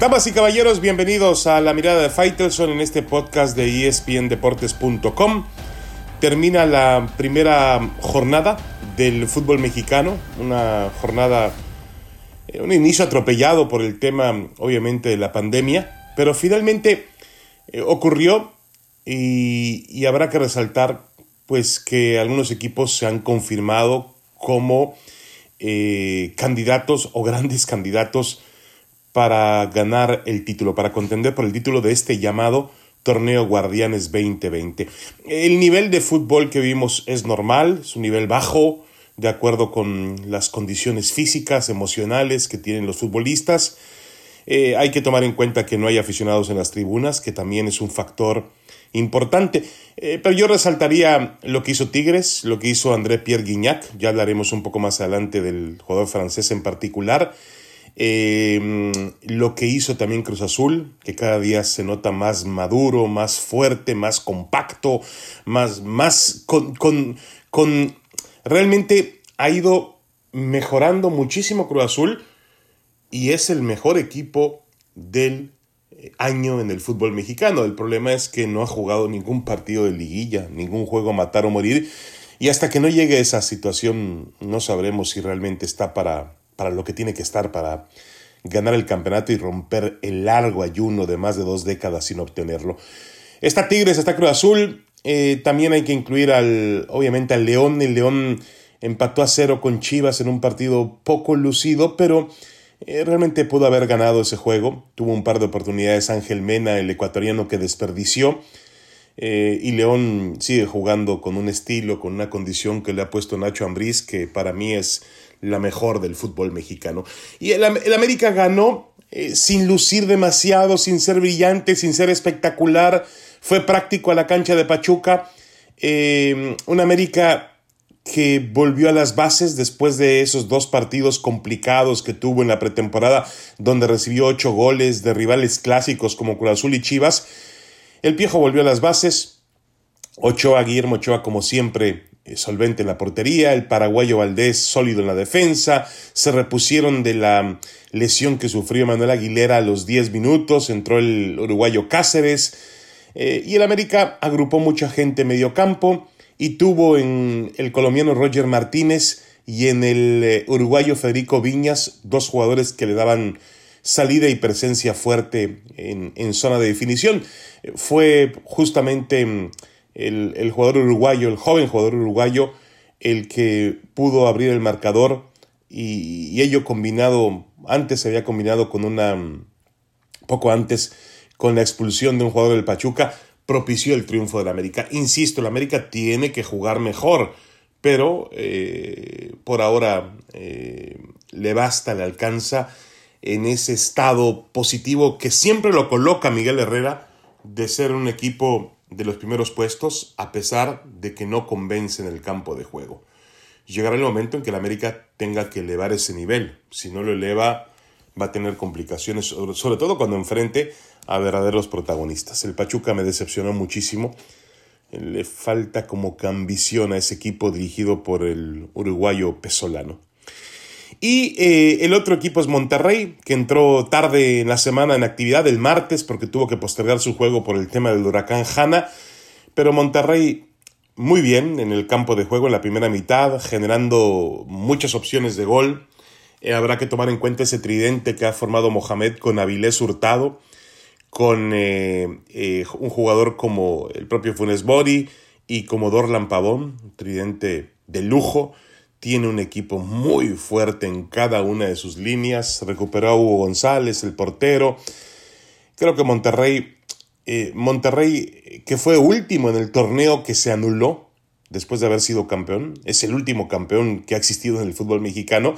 Damas y caballeros, bienvenidos a la mirada de Faitelson en este podcast de espndeportes.com. Termina la primera jornada del fútbol mexicano, una jornada, eh, un inicio atropellado por el tema, obviamente, de la pandemia, pero finalmente eh, ocurrió y, habrá que resaltar, pues, que algunos equipos se han confirmado como eh, candidatos o grandes candidatos para ganar el título, para contender por el título de este llamado Torneo Guardianes 2020. El nivel de fútbol que vimos es normal, es un nivel bajo, de acuerdo con las condiciones físicas, emocionales que tienen los futbolistas. Eh, hay que tomar en cuenta que no hay aficionados en las tribunas, que también es un factor importante. Eh, pero yo resaltaría lo que hizo Tigres, lo que hizo André Pierre Guignac, ya hablaremos un poco más adelante del jugador francés en particular. Eh, lo que hizo también Cruz Azul, que cada día se nota más maduro, más fuerte, más compacto, más, más con, con, con realmente ha ido mejorando muchísimo Cruz Azul y es el mejor equipo del eh, año en el fútbol mexicano. El problema es que no ha jugado ningún partido de liguilla, ningún juego matar o morir. Y hasta que no llegue esa situación, no sabremos si realmente está para, para lo que tiene que estar para ganar el campeonato y romper el largo ayuno de más de dos décadas sin obtenerlo. Está Tigres, está Cruz Azul. Eh, también hay que incluir al, obviamente, al León. El León empató a cero con Chivas en un partido poco lucido, pero eh, realmente pudo haber ganado ese juego. Tuvo un par de oportunidades Ángel Mena, el ecuatoriano, que desperdició. Eh, y León sigue jugando con un estilo, con una condición que le ha puesto Nacho Ambriz, que para mí es la mejor del fútbol mexicano. Y el, América ganó eh, sin lucir demasiado, sin ser brillante, sin ser espectacular. Fue práctico a la cancha de Pachuca. Eh, un América que volvió a las bases después de esos dos partidos complicados que tuvo en la pretemporada, donde recibió ocho goles de rivales clásicos como Cruz Azul y Chivas. El Piejo volvió a las bases. Ochoa, Guillermo Ochoa, como siempre, solvente en la portería, el paraguayo Valdés sólido en la defensa, se repusieron de la lesión que sufrió Manuel Aguilera a los 10 minutos, entró el uruguayo Cáceres eh, y el América agrupó mucha gente en medio campo y tuvo en el colombiano Roger Martínez y en el eh, uruguayo Federico Viñas dos jugadores que le daban salida y presencia fuerte en, en zona de definición. Fue justamente mm, el, jugador uruguayo, el joven jugador uruguayo, el que pudo abrir el marcador y, ello combinado, antes se había combinado con una, poco antes, con la expulsión de un jugador del Pachuca, propició el triunfo del América. Insisto, el América tiene que jugar mejor, pero eh, por ahora eh, le basta, le alcanza en ese estado positivo que siempre lo coloca Miguel Herrera de ser un equipo de los primeros puestos a pesar de que no convence en el campo de juego. Llegará el momento en que el América tenga que elevar ese nivel. Si no lo eleva, va a tener complicaciones, sobre todo cuando enfrente a verdaderos protagonistas. El Pachuca me decepcionó muchísimo. Le falta como que ambición a ese equipo dirigido por el uruguayo Pesolano. Y eh, el otro equipo es Monterrey, que entró tarde en la semana en actividad el martes porque tuvo que postergar su juego por el tema del huracán Hanna. Pero Monterrey muy bien en el campo de juego en la primera mitad, generando muchas opciones de gol. Eh, habrá que tomar en cuenta ese tridente que ha formado Mohamed con Avilés Hurtado, con eh, un jugador como el propio Funes Mori y como Dorlan Pavón, tridente de lujo tiene un equipo muy fuerte en cada una de sus líneas. Recuperó a Hugo González, el portero. Creo que Monterrey, eh, Monterrey, que fue último en el torneo que se anuló después de haber sido campeón, es el último campeón que ha existido en el fútbol mexicano,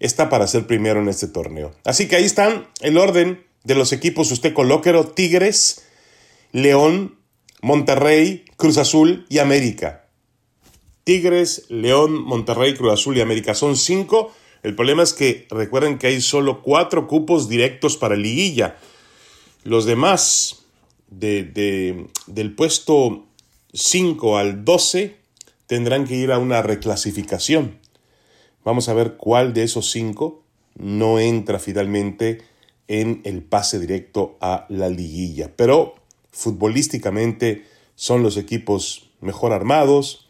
está para ser primero en este torneo. Así que ahí están el orden de los equipos. Usted colóquelo, Tigres, León, Monterrey, Cruz Azul y América. Tigres, León, Monterrey, Cruz Azul y América. Son cinco. El problema es que recuerden que hay solo cuatro cupos directos para liguilla. Los demás, de, del puesto 5 al 12, tendrán que ir a una reclasificación. Vamos a ver cuál de esos cinco no entra finalmente en el pase directo a la liguilla. Pero futbolísticamente son los equipos mejor armados,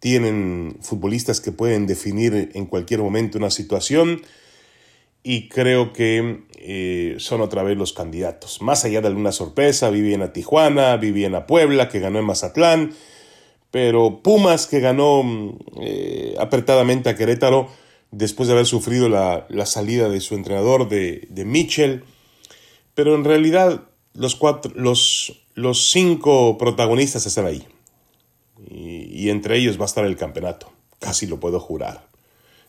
tienen futbolistas que pueden definir en cualquier momento una situación y creo que eh, son otra vez los candidatos. Más allá de alguna sorpresa, vi a Tijuana, vi a Puebla, que ganó en Mazatlán, pero Pumas, que ganó eh, apretadamente a Querétaro, después de haber sufrido la, salida de su entrenador, de, de, Mitchell. Pero en realidad los, cuatro, los, los cinco protagonistas están ahí. Y, entre ellos va a estar el campeonato. Casi lo puedo jurar.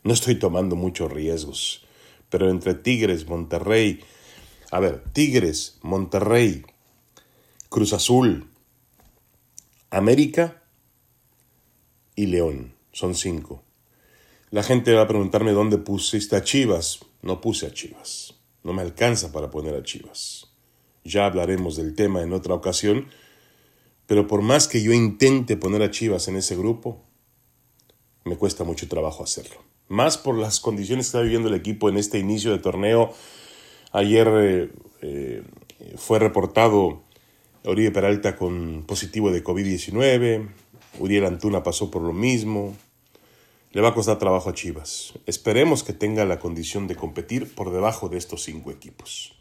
No estoy tomando muchos riesgos. Pero entre Tigres, Monterrey, a ver, Tigres, Monterrey, Cruz Azul, América y León. Son cinco. La gente va a preguntarme dónde pusiste a Chivas. No puse a Chivas. No me alcanza para poner a Chivas. Ya hablaremos del tema en otra ocasión, pero por más que yo intente poner a Chivas en ese grupo, me cuesta mucho trabajo hacerlo. Más por las condiciones que está viviendo el equipo en este inicio de torneo. Ayer eh, eh, fue reportado Oribe Peralta con positivo de COVID-19. Uriel Antuna pasó por lo mismo le va a costar trabajo a Chivas. Esperemos que tenga la condición de competir por debajo de estos cinco equipos.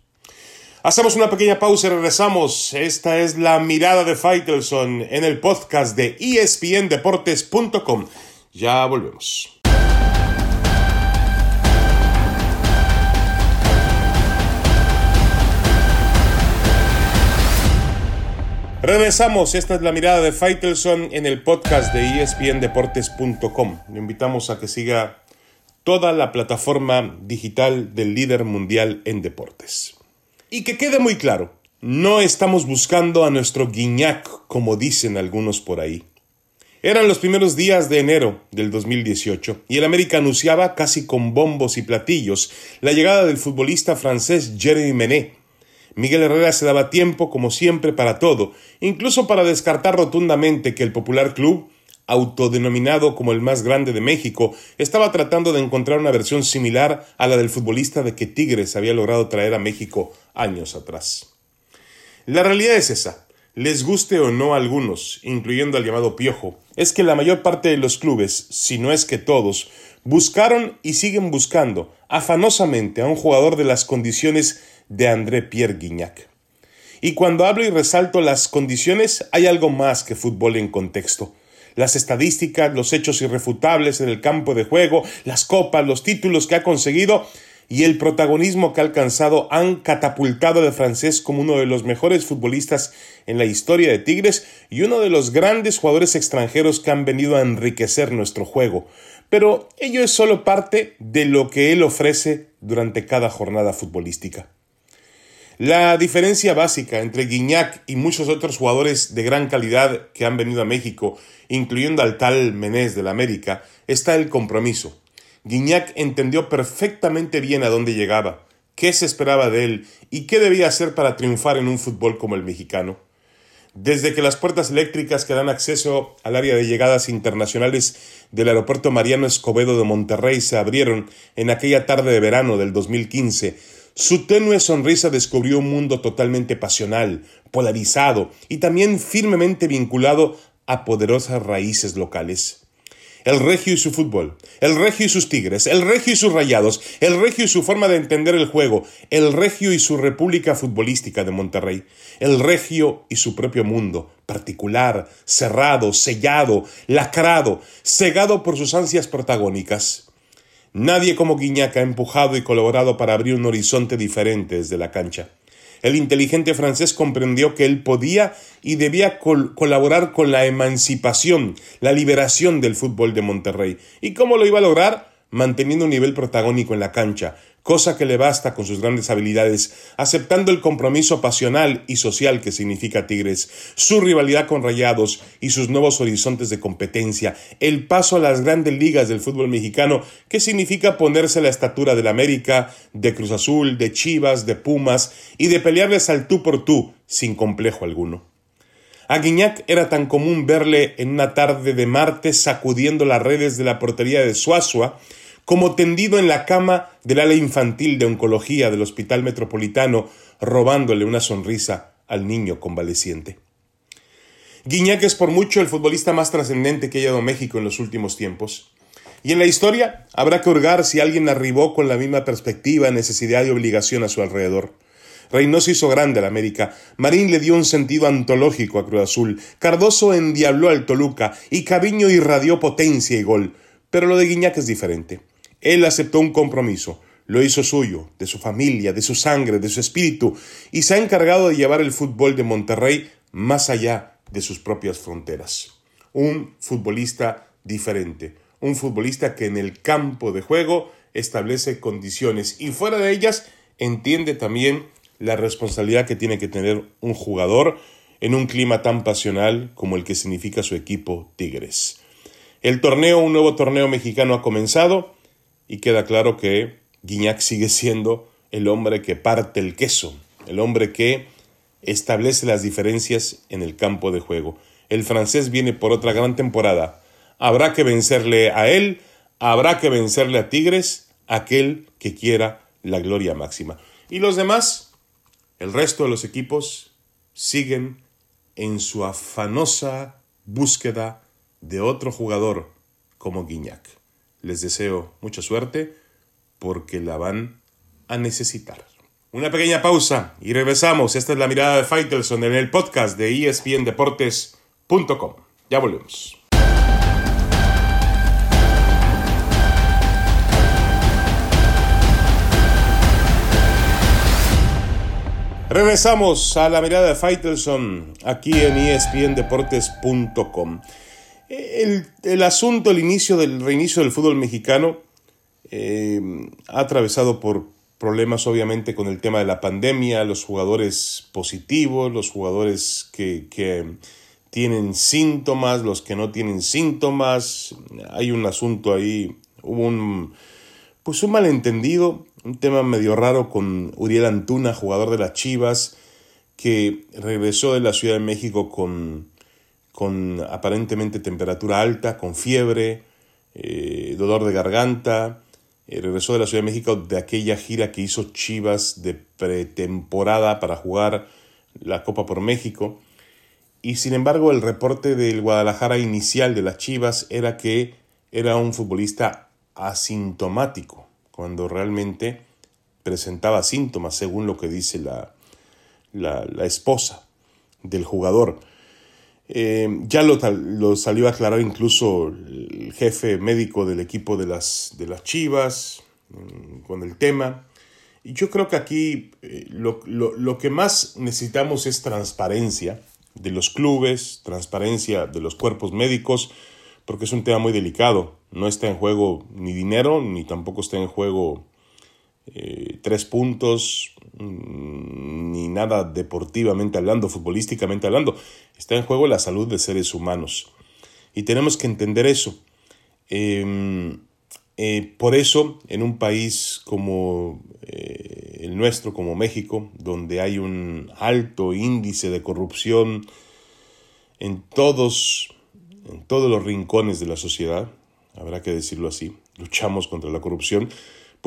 Hacemos una pequeña pausa y regresamos. Esta es la mirada de Faitelson en el podcast de espndeportes.com. Ya volvemos. Regresamos, esta es la mirada de Faitelson en el podcast de espndeportes.com. Le invitamos a que siga toda la plataforma digital del líder mundial en deportes. Y que quede muy claro, no estamos buscando a nuestro Guiñac, como dicen algunos por ahí. Eran los primeros días de enero del 2018 y el América anunciaba casi con bombos y platillos la llegada del futbolista francés Jeremy Menet, Miguel Herrera se daba tiempo, como siempre, para todo, incluso para descartar rotundamente que el popular club, autodenominado como el más grande de México, estaba tratando de encontrar una versión similar a la del futbolista de que Tigres había logrado traer a México años atrás. La realidad es esa. Les guste o no a algunos, incluyendo al llamado Piojo, es que la mayor parte de los clubes, si no es que todos, buscaron y siguen buscando afanosamente a un jugador de las condiciones de André Pierre Guignac. Y cuando hablo y resalto las condiciones, hay algo más que fútbol en contexto. Las estadísticas, los hechos irrefutables en el campo de juego, las copas, los títulos que ha conseguido y el protagonismo que ha alcanzado han catapultado al francés como uno de los mejores futbolistas en la historia de Tigres y uno de los grandes jugadores extranjeros que han venido a enriquecer nuestro juego. Pero ello es solo parte de lo que él ofrece durante cada jornada futbolística. La diferencia básica entre Guiñac y muchos otros jugadores de gran calidad que han venido a México, incluyendo al tal Menés del América, está el compromiso. Guiñac entendió perfectamente bien a dónde llegaba, qué se esperaba de él y qué debía hacer para triunfar en un fútbol como el mexicano. Desde que las puertas eléctricas que dan acceso al área de llegadas internacionales del aeropuerto Mariano Escobedo de Monterrey se abrieron en aquella tarde de verano del 2015, su tenue sonrisa descubrió un mundo totalmente pasional, polarizado y también firmemente vinculado a poderosas raíces locales. El regio y su fútbol, el regio y sus tigres, el regio y sus rayados, el regio y su forma de entender el juego, el regio y su república futbolística de Monterrey, el regio y su propio mundo, particular, cerrado, sellado, lacrado, cegado por sus ansias protagónicas. Nadie como Guiñac ha empujado y colaborado para abrir un horizonte diferente desde la cancha. El inteligente francés comprendió que él podía y debía colaborar con la emancipación, la liberación del fútbol de Monterrey. ¿Y cómo lo iba a lograr? Manteniendo un nivel protagónico en la cancha, cosa que le basta con sus grandes habilidades, aceptando el compromiso pasional y social que significa Tigres, su rivalidad con Rayados y sus nuevos horizontes de competencia, el paso a las grandes ligas del fútbol mexicano, que significa ponerse a la estatura del América, de Cruz Azul, de Chivas, de Pumas y de pelearles al tú por tú, sin complejo alguno. A Guiñac era tan común verle en una tarde de martes sacudiendo las redes de la portería de Suazua como tendido en la cama del ala infantil de oncología del Hospital Metropolitano, robándole una sonrisa al niño convaleciente. Guiñac es por mucho el futbolista más trascendente que haya dado México en los últimos tiempos. Y en la historia habrá que hurgar si alguien arribó con la misma perspectiva, necesidad y obligación a su alrededor. Reynoso hizo grande la América, Marín le dio un sentido antológico a Cruz Azul, Cardoso endiabló al Toluca y Caviño irradió potencia y gol. Pero lo de Guiñac es diferente. Él aceptó un compromiso, lo hizo suyo, de su familia, de su sangre, de su espíritu, y se ha encargado de llevar el fútbol de Monterrey más allá de sus propias fronteras. Un futbolista diferente, un futbolista que en el campo de juego establece condiciones y fuera de ellas entiende también la responsabilidad que tiene que tener un jugador en un clima tan pasional como el que significa su equipo Tigres. El torneo, un nuevo torneo mexicano ha comenzado y queda claro que Guiñac sigue siendo el hombre que parte el queso, el hombre que establece las diferencias en el campo de juego. El francés viene por otra gran temporada. Habrá que vencerle a él, habrá que vencerle a Tigres, aquel que quiera la gloria máxima. Y los demás, el resto de los equipos, siguen en su afanosa búsqueda de otro jugador como Guiñac. Les deseo mucha suerte porque la van a necesitar. Una pequeña pausa y regresamos. Esta es la mirada de Faitelson en el podcast de espndeportes.com. Ya volvemos. Regresamos a la mirada de Faitelson aquí en espndeportes.com. El, el, asunto, el inicio del reinicio del fútbol mexicano eh, ha atravesado por problemas obviamente con el tema de la pandemia, los jugadores positivos, los jugadores que, que tienen síntomas, los que no tienen síntomas. Hay un asunto ahí, hubo un, pues un malentendido, un tema medio raro con Uriel Antuna, jugador de las Chivas, que regresó de la Ciudad de México con, con aparentemente temperatura alta, con fiebre, eh, dolor de garganta, eh, regresó de la Ciudad de México de aquella gira que hizo Chivas de pretemporada para jugar la Copa por México. Y sin embargo, el reporte del Guadalajara inicial de las Chivas era que era un futbolista asintomático, cuando realmente presentaba síntomas, según lo que dice la, la, la esposa del jugador. Eh, ya lo, salió a aclarar incluso el jefe médico del equipo de las, de las Chivas mm, con el tema. Y yo creo que aquí eh, lo, lo, que más necesitamos es transparencia de los clubes, transparencia de los cuerpos médicos, porque es un tema muy delicado. No está en juego ni dinero, ni tampoco está en juego eh, tres puntos, mm, ni nada deportivamente hablando, futbolísticamente hablando. Está en juego la salud de seres humanos. Y tenemos que entender eso. Em, eh, por eso, en un país como eh, el nuestro, como México, donde hay un alto índice de corrupción en todos, en todos los rincones de la sociedad, habrá que decirlo así, luchamos contra la corrupción,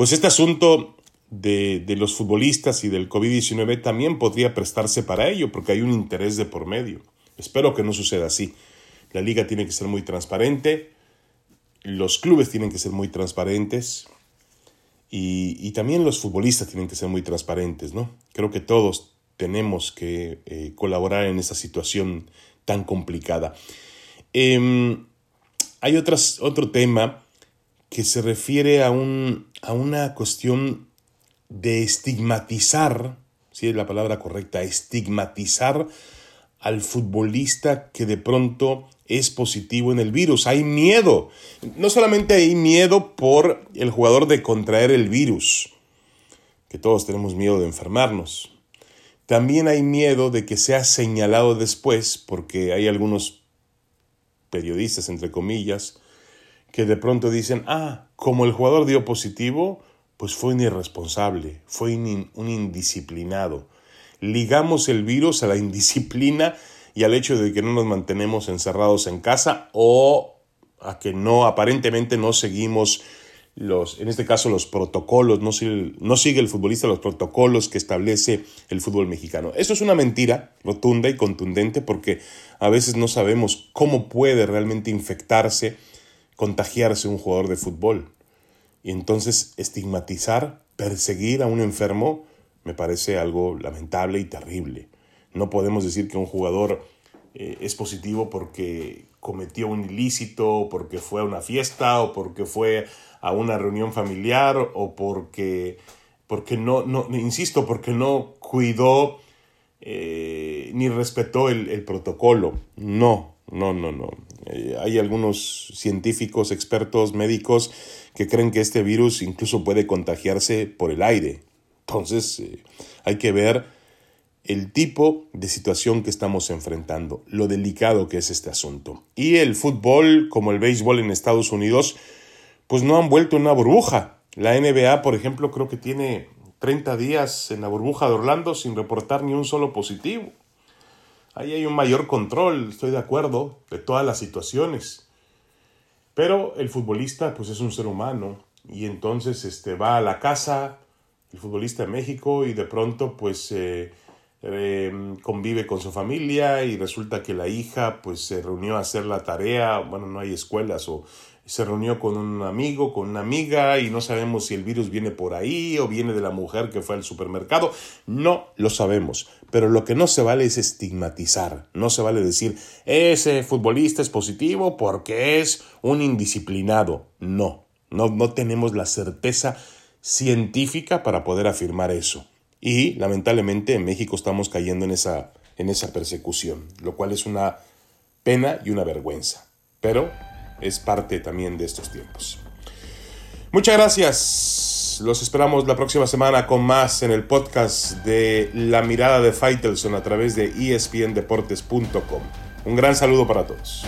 pues este asunto de, los futbolistas y del COVID-19 también podría prestarse para ello, porque hay un interés de por medio. Espero que no suceda así. La liga tiene que ser muy transparente, los clubes tienen que ser muy transparentes y, también los futbolistas tienen que ser muy transparentes, ¿no? Creo que todos tenemos que eh, colaborar en esa situación tan complicada. Em, hay otras, otro tema que se refiere a, un, a una cuestión de estigmatizar, si es la palabra correcta, estigmatizar al futbolista que de pronto es positivo en el virus. Hay miedo. No solamente hay miedo por el jugador de contraer el virus, que todos tenemos miedo de enfermarnos. También hay miedo de que sea señalado después, porque hay algunos periodistas, entre comillas, que de pronto dicen, ah, como el jugador dio positivo, pues fue un irresponsable, fue un indisciplinado. Ligamos el virus a la indisciplina y al hecho de que no nos mantenemos encerrados en casa o a que no, aparentemente no seguimos los, en este caso los protocolos, no sigue, no sigue el futbolista los protocolos que establece el fútbol mexicano. Eso es una mentira rotunda y contundente porque a veces no sabemos cómo puede realmente infectarse, contagiarse un jugador de fútbol. Y entonces estigmatizar, perseguir a un enfermo, me parece algo lamentable y terrible. No podemos decir que un jugador eh, es positivo porque cometió un ilícito, porque fue a una fiesta o porque fue a una reunión familiar o porque, porque no, no, insisto, porque no cuidó eh, ni respetó el, protocolo. No, no, no, no. Eh, hay algunos científicos, expertos, médicos que creen que este virus incluso puede contagiarse por el aire. Entonces, eh, hay que ver el tipo de situación que estamos enfrentando, lo delicado que es este asunto. Y el fútbol, como el béisbol en Estados Unidos, pues no han vuelto una burbuja. La NBA, por ejemplo, creo que tiene 30 días en la burbuja de Orlando sin reportar ni un solo positivo. Ahí hay un mayor control, estoy de acuerdo, de todas las situaciones. Pero el futbolista, pues es un ser humano y entonces este, va a la casa, el futbolista de México, y de pronto pues eh, eh, convive con su familia y resulta que la hija pues se reunió a hacer la tarea, bueno, no hay escuelas o se reunió con un amigo, con una amiga y no sabemos si el virus viene por ahí o viene de la mujer que fue al supermercado. No lo sabemos, pero lo que no se vale es estigmatizar. No se vale decir, ese futbolista es positivo porque es un indisciplinado. No, no, no tenemos la certeza científica para poder afirmar eso. Y lamentablemente en México estamos cayendo en esa, en esa persecución, lo cual es una pena y una vergüenza. Pero es parte también de estos tiempos. Muchas gracias. Los esperamos la próxima semana con más en el podcast de La Mirada de Faitelson a través de espndeportes.com. Un gran saludo para todos.